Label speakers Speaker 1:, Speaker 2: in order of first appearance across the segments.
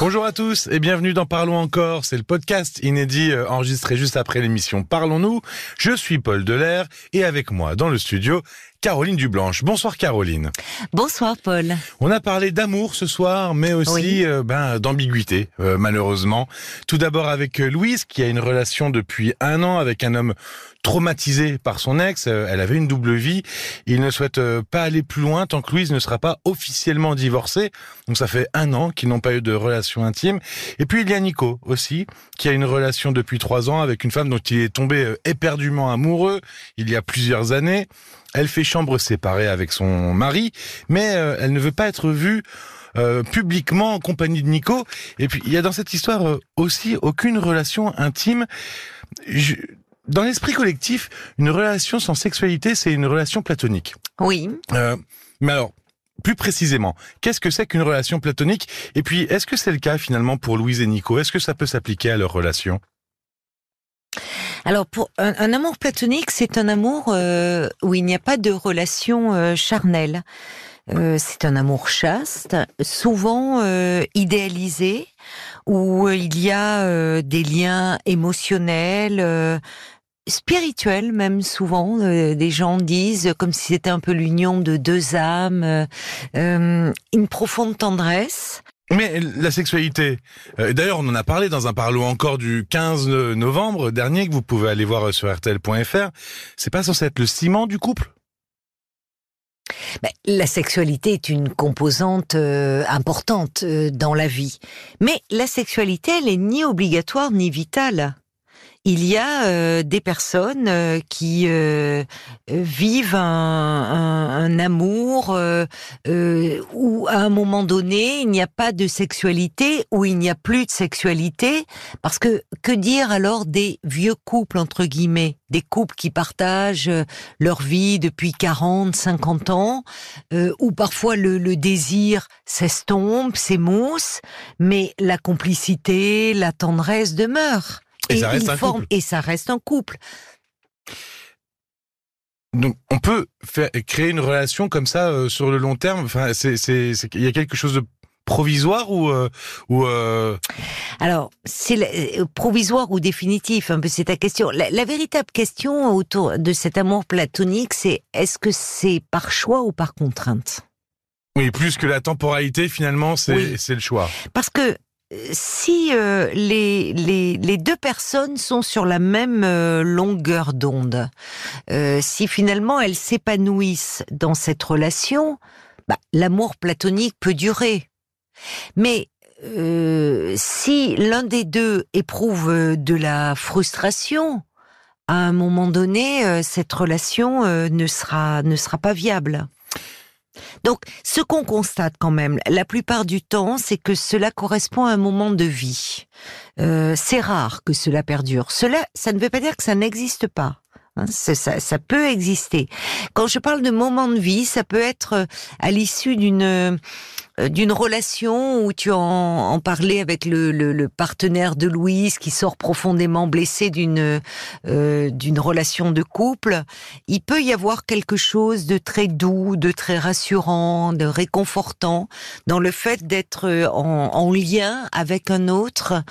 Speaker 1: Bonjour à tous et bienvenue dans Parlons encore. C'est le podcast inédit euh, enregistré juste après l'émission Parlons-nous. Je suis Paul Delair et avec moi dans le studio, Caroline Dublanche. Bonsoir Caroline.
Speaker 2: Bonsoir Paul.
Speaker 1: On a parlé d'amour ce soir, mais aussi
Speaker 2: Oui.
Speaker 1: euh, ben, d'ambiguïté, euh, malheureusement. Tout d'abord avec euh, Louise, qui a une relation depuis un an avec un homme traumatisé par son ex. Euh, Elle avait une double vie. Il ne souhaite pas aller plus loin tant que Louise ne sera pas officiellement divorcée. Donc ça fait un an qu'ils n'ont pas eu de relation intime. Et puis il y a Nico aussi, qui a une relation depuis trois ans avec une femme dont il est tombé éperdument amoureux il y a plusieurs années. Elle fait chambre séparée avec son mari, mais euh, elle ne veut pas être vue euh, publiquement en compagnie de Nico. Et puis il y a dans cette histoire euh, aussi aucune relation intime. Je- Dans l'esprit collectif, une relation sans sexualité, c'est une relation platonique.
Speaker 2: Oui.
Speaker 1: Euh, mais alors, plus précisément, qu'est-ce que c'est qu'une relation platonique? Et puis, est-ce que c'est le cas finalement pour Louise et Nico? Est-ce que ça peut s'appliquer à leur relation?
Speaker 2: Alors pour un, un amour platonique, c'est un amour euh, où il n'y a pas de relation euh, charnelle. Euh, c'est un amour chaste, souvent euh, idéalisé, où euh, il y a euh, des liens émotionnels, spirituels même souvent. Euh, des gens disent comme si c'était un peu l'union de deux âmes, euh, une profonde tendresse.
Speaker 1: Mais la sexualité, euh, d'ailleurs on en a parlé dans un parlo encore du 15 novembre dernier que vous pouvez aller voir sur rtl.fr, c'est pas censé être le ciment du couple?
Speaker 2: Ben, la sexualité est une composante euh, importante euh, dans la vie. Mais la sexualité, elle est ni obligatoire ni vitale. Il y a euh, des personnes euh, qui euh, vivent un, un- un amour euh, euh, où à un moment donné il n'y a pas de sexualité, où il n'y a plus de sexualité, parce que que dire alors des vieux couples entre guillemets, des couples qui partagent euh, leur vie depuis 40, 50 ans, où parfois le, le désir s'estompe, s'émousse, mais la complicité, la tendresse demeure.
Speaker 1: Et ça reste
Speaker 2: ils
Speaker 1: un couple.
Speaker 2: Et ça reste un couple.
Speaker 1: Donc on peut faire, créer une relation comme ça euh, sur le long terme? Enfin, c'est, c'est, c'est- il y a quelque chose de provisoire ou euh, ou euh,
Speaker 2: Alors, c'est euh, provisoire ou définitif, un peu c'est ta question. La, la véritable question autour de cet amour platonique, c'est est-ce que c'est par choix ou par contrainte?
Speaker 1: Oui plus que la temporalité finalement c'est
Speaker 2: Oui.
Speaker 1: c'est le choix.
Speaker 2: Parce que si euh, les, les, les deux personnes sont sur la même euh, longueur d'onde, euh, si finalement elles s'épanouissent dans cette relation, bah, l'amour platonique peut durer. Mais euh, si l'un des deux éprouve euh, de la frustration, à un moment donné, euh, cette relation ne sera ne sera pas viable. Donc, ce qu'on constate quand même, la plupart du temps, c'est que cela correspond à un moment de vie. Euh, c'est rare que cela perdure. Cela, ça ne veut pas dire que ça n'existe pas. Hein, ça, ça peut exister. Quand je parle de moment de vie, ça peut être euh, à l'issue d'une d'une relation où tu en, en parlais avec le, le, le partenaire de Louise qui sort profondément blessé d'une euh, d'une relation de couple. Il peut y avoir quelque chose de très doux, de très rassurant, de réconfortant dans le fait d'être euh, en, en lien avec un autre,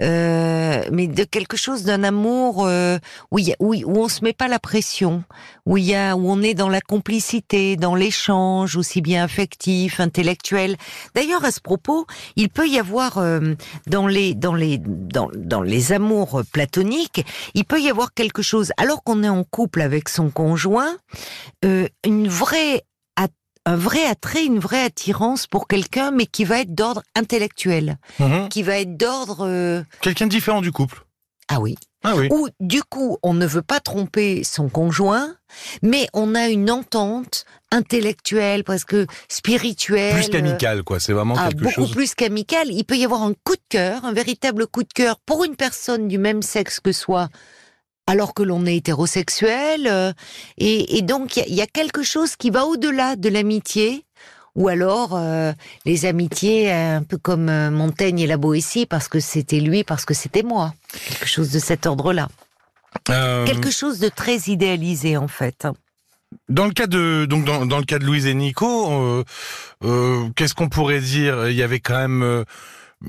Speaker 2: euh, mais de quelque chose d'un amour euh, où, y a- où, où on se met pas la pression, où il y a, où on est dans la complicité, dans l'échange, aussi bien affectif, intellectuel. D'ailleurs, à ce propos, il peut y avoir euh, dans les dans les dans, dans les amours platoniques, il peut y avoir quelque chose alors qu'on est en couple avec son conjoint, euh, une vraie un vrai attrait, une vraie attirance pour quelqu'un, mais qui va être d'ordre intellectuel,
Speaker 1: Mhm.
Speaker 2: qui va être d'ordre euh,
Speaker 1: Quelqu'un de différent du couple.
Speaker 2: ah oui,
Speaker 1: Ah oui.
Speaker 2: où du coup on ne veut pas tromper son conjoint, mais on a une entente intellectuelle, presque spirituelle.
Speaker 1: Plus qu'amical quoi. C'est vraiment
Speaker 2: Ah,
Speaker 1: quelque
Speaker 2: beaucoup
Speaker 1: chose.
Speaker 2: plus qu'amical. Il peut y avoir un coup de cœur, un véritable coup de cœur pour une personne du même sexe que soi, alors que l'on est hétérosexuel. euh, et, et donc, il y a- il y, a quelque chose qui va au-delà de l'amitié. Ou alors euh, les amitiés, euh, un peu comme euh, Montaigne et la Boétie, parce que c'était lui, parce que c'était moi. Quelque chose de cet ordre-là.
Speaker 1: Euh,
Speaker 2: Quelque chose de très idéalisé, en fait.
Speaker 1: Dans le cas de donc dans, dans le cas de Louise et Nico, euh, qu'est-ce qu'on pourrait dire? Il y avait quand même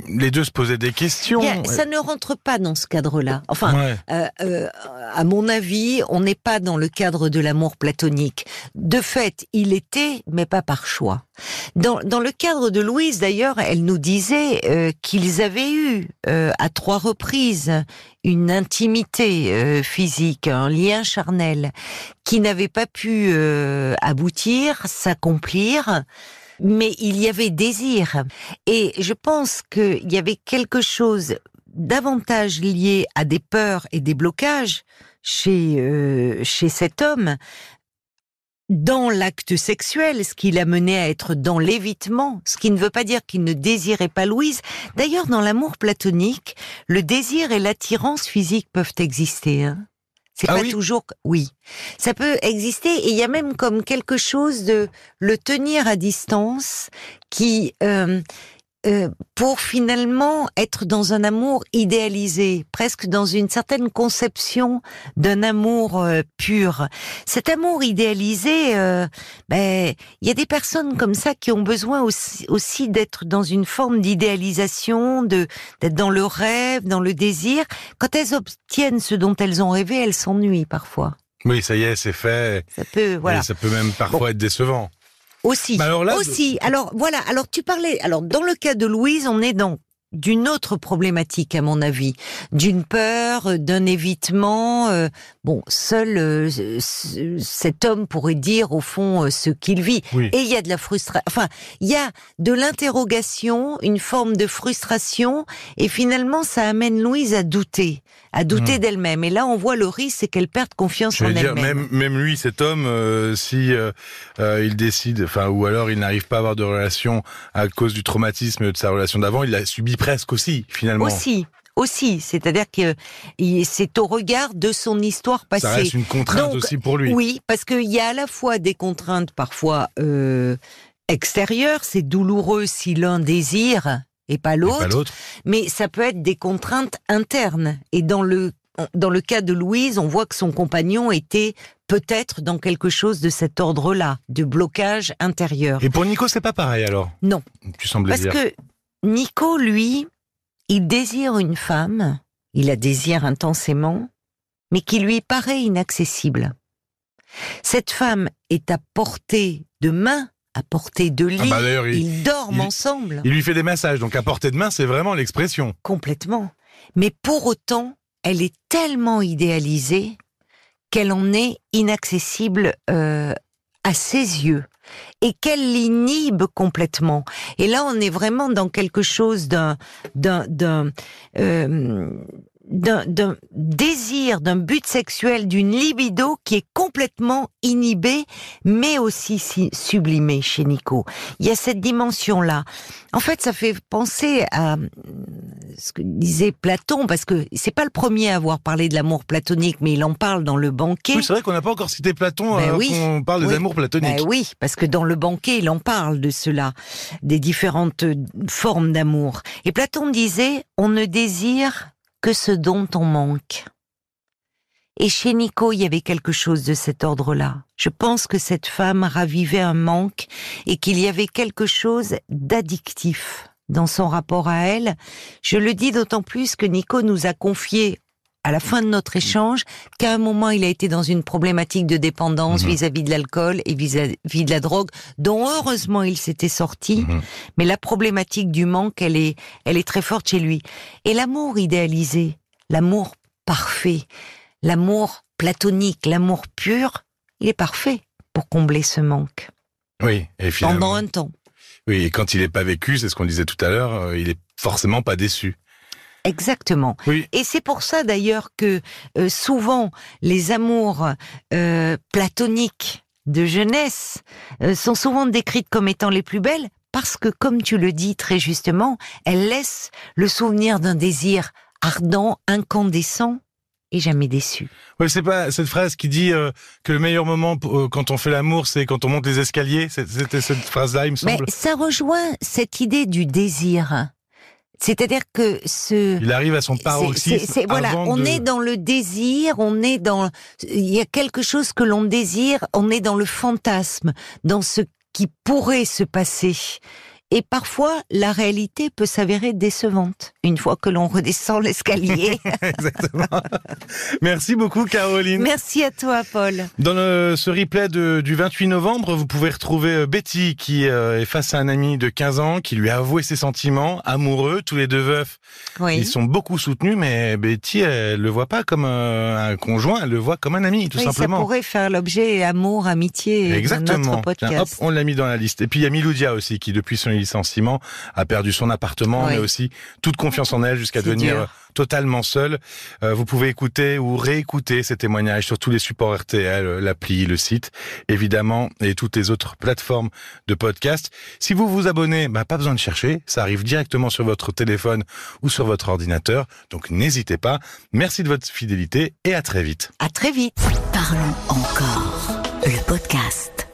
Speaker 1: les deux se posaient des questions.
Speaker 2: ça ne rentre pas dans ce cadre-là. Enfin, euh, euh, à mon avis, on n'est pas dans le cadre de l'amour platonique. De fait, il était, mais pas par choix. Dans, dans le cadre de Louise, d'ailleurs, elle nous disait euh, qu'ils avaient eu à trois reprises une intimité physique, un lien charnel, qui n'avait pas pu aboutir, s'accomplir mais il y avait désir. Et je pense qu'il y avait quelque chose davantage lié à des peurs et des blocages chez, euh, chez cet homme dans l'acte sexuel, ce qui l'a mené à être dans l'évitement, ce qui ne veut pas dire qu'il ne désirait pas Louise. D'ailleurs, dans l'amour platonique, le désir et l'attirance physique peuvent exister. Hein. C'est ah pas toujours. Oui, ça peut exister et il y a même comme quelque chose de le tenir à distance qui euh, euh, pour finalement être dans un amour idéalisé, presque dans une certaine conception d'un amour euh, pur. Cet amour idéalisé, euh, ben il y a des personnes comme ça qui ont besoin aussi, aussi d'être dans une forme d'idéalisation, de d'être dans le rêve, dans le désir. Quand elles obtiennent ce dont elles ont rêvé, elles s'ennuient parfois.
Speaker 1: Oui, ça y est, c'est fait.
Speaker 2: Ça peut, voilà.
Speaker 1: ça peut même parfois être décevant.
Speaker 2: Aussi. alors aussi. Alors voilà. Alors tu parlais. Alors dans le cas de Louise, on est dans d'une autre problématique à mon avis, d'une peur, d'un évitement. Euh, bon, seul euh, cet homme pourrait dire au fond euh, ce qu'il vit. Et il y a de la frustration. Enfin, il y a de l'interrogation, une forme de frustration, et finalement, ça amène Louise à douter à douter hmm. d'elle-même. Et là, on voit le risque, c'est qu'elle perde confiance en elle-même.
Speaker 1: Même, même lui, cet homme, euh, si euh, euh, il décide, enfin, ou alors il n'arrive pas à avoir de relation à cause du traumatisme de sa relation d'avant, il l'a subi presque aussi, finalement.
Speaker 2: Aussi aussi, c'est-à-dire que c'est au regard de son histoire passée. Ça
Speaker 1: reste une contrainte aussi pour lui.
Speaker 2: Oui, parce qu'il y a à la fois des contraintes parfois euh, extérieures, c'est douloureux si l'un désire et pas l'autre. Mais ça peut être des contraintes internes. Et dans le dans le cas de Louise, on voit que son compagnon était peut-être dans quelque chose de cet ordre-là, de blocage intérieur.
Speaker 1: Et pour Nico, c'est pas pareil alors?
Speaker 2: Non.
Speaker 1: Tu sembles
Speaker 2: Parce que Nico, lui, il désire une femme, il la désire intensément, mais qui lui paraît inaccessible. Cette femme est à portée de main à portée de ah lit. Bah, ils dorment ensemble.
Speaker 1: Il lui fait des massages, donc à portée de main, c'est vraiment l'expression.
Speaker 2: Complètement. Mais pour autant, elle est tellement idéalisée qu'elle en est inaccessible euh, à ses yeux et qu'elle l'inhibe complètement. Et là, on est vraiment dans quelque chose d'un euh, d'un désir, d'un but sexuel, d'une libido qui est complètement inhibée, mais aussi sublimée chez Nico. Il y a cette dimension-là. En fait, ça fait penser à euh, ce que disait Platon, parce que c'est pas le premier à avoir parlé de l'amour platonique, mais il en parle dans le banquet.
Speaker 1: Oui, c'est vrai qu'on n'a pas encore cité Platon ben oui, on parle de l'amour platonique.
Speaker 2: Ben oui, parce que dans le banquet, il en parle de cela, des différentes formes d'amour. Et Platon disait, on ne désire que ce dont on manque. Et chez Nico, il y avait quelque chose de cet ordre-là. Je pense que cette femme ravivait un manque et qu'il y avait quelque chose d'addictif dans son rapport à elle. Je le dis d'autant plus que Nico nous a confié à la fin de notre échange qu'à un moment il a été dans une problématique de dépendance mhm. vis-à-vis de l'alcool et vis-à-vis de la drogue, dont heureusement il s'était sorti. Mhm. Mais la problématique du manque, elle est, elle est très forte chez lui. Et l'amour idéalisé, l'amour parfait, l'amour platonique, l'amour pur, il est parfait pour combler ce manque.
Speaker 1: Oui, et finalement.
Speaker 2: Pendant un temps.
Speaker 1: Oui, et quand il n'est pas vécu, c'est ce qu'on disait tout à l'heure, euh, il est forcément pas déçu.
Speaker 2: Exactement. Et c'est pour ça d'ailleurs que euh, souvent les amours euh, platoniques de jeunesse euh, sont souvent décrites comme étant les plus belles parce que, comme tu le dis très justement, elles laissent le souvenir d'un désir ardent, incandescent et jamais déçu.
Speaker 1: Oui, c'est pas cette phrase qui dit que le meilleur moment quand on fait l'amour, c'est quand on monte les escaliers. C'était cette phrase-là, il me semble.
Speaker 2: Mais ça rejoint cette idée du désir. C'est-à-dire que ce.
Speaker 1: Il arrive à son paroxysme.
Speaker 2: voilà, on est dans le désir, on est dans. Il y a quelque chose que l'on désire, on est dans le fantasme, dans ce qui pourrait se passer. Et parfois, la réalité peut s'avérer décevante une fois que l'on redescend l'escalier.
Speaker 1: Exactement. Merci beaucoup, Caroline.
Speaker 2: Merci à toi, Paul.
Speaker 1: Dans le, ce replay de, du 28 novembre, vous pouvez retrouver euh, Betty qui euh, est face à un ami de 15 ans qui lui a avoué ses sentiments, amoureux, tous les deux veufs.
Speaker 2: Oui.
Speaker 1: Ils sont beaucoup soutenus, mais Betty, elle le voit pas comme un, un conjoint, elle le voit comme un ami, tout
Speaker 2: Oui,
Speaker 1: simplement.
Speaker 2: Ça pourrait faire l'objet amour, amitié
Speaker 1: Exactement.
Speaker 2: notre podcast.
Speaker 1: Tiens, hop, on l'a mis dans la liste. Et puis il y a Miloudia aussi qui, depuis son licenciement, a perdu son appartement,
Speaker 2: Oui.
Speaker 1: mais aussi toute confiance en elle jusqu'à devenir
Speaker 2: dur.
Speaker 1: euh, totalement seule. Euh, vous pouvez écouter ou réécouter ces témoignages sur tous les supports RTL, euh, l'appli, le site, évidemment, et toutes les autres plateformes de podcast. Si vous vous abonnez, bah, pas besoin de chercher, ça arrive directement sur votre téléphone ou sur votre ordinateur. Donc n'hésitez pas. Merci de votre fidélité et à très vite.
Speaker 2: À très vite.
Speaker 3: Parlons encore. Le podcast.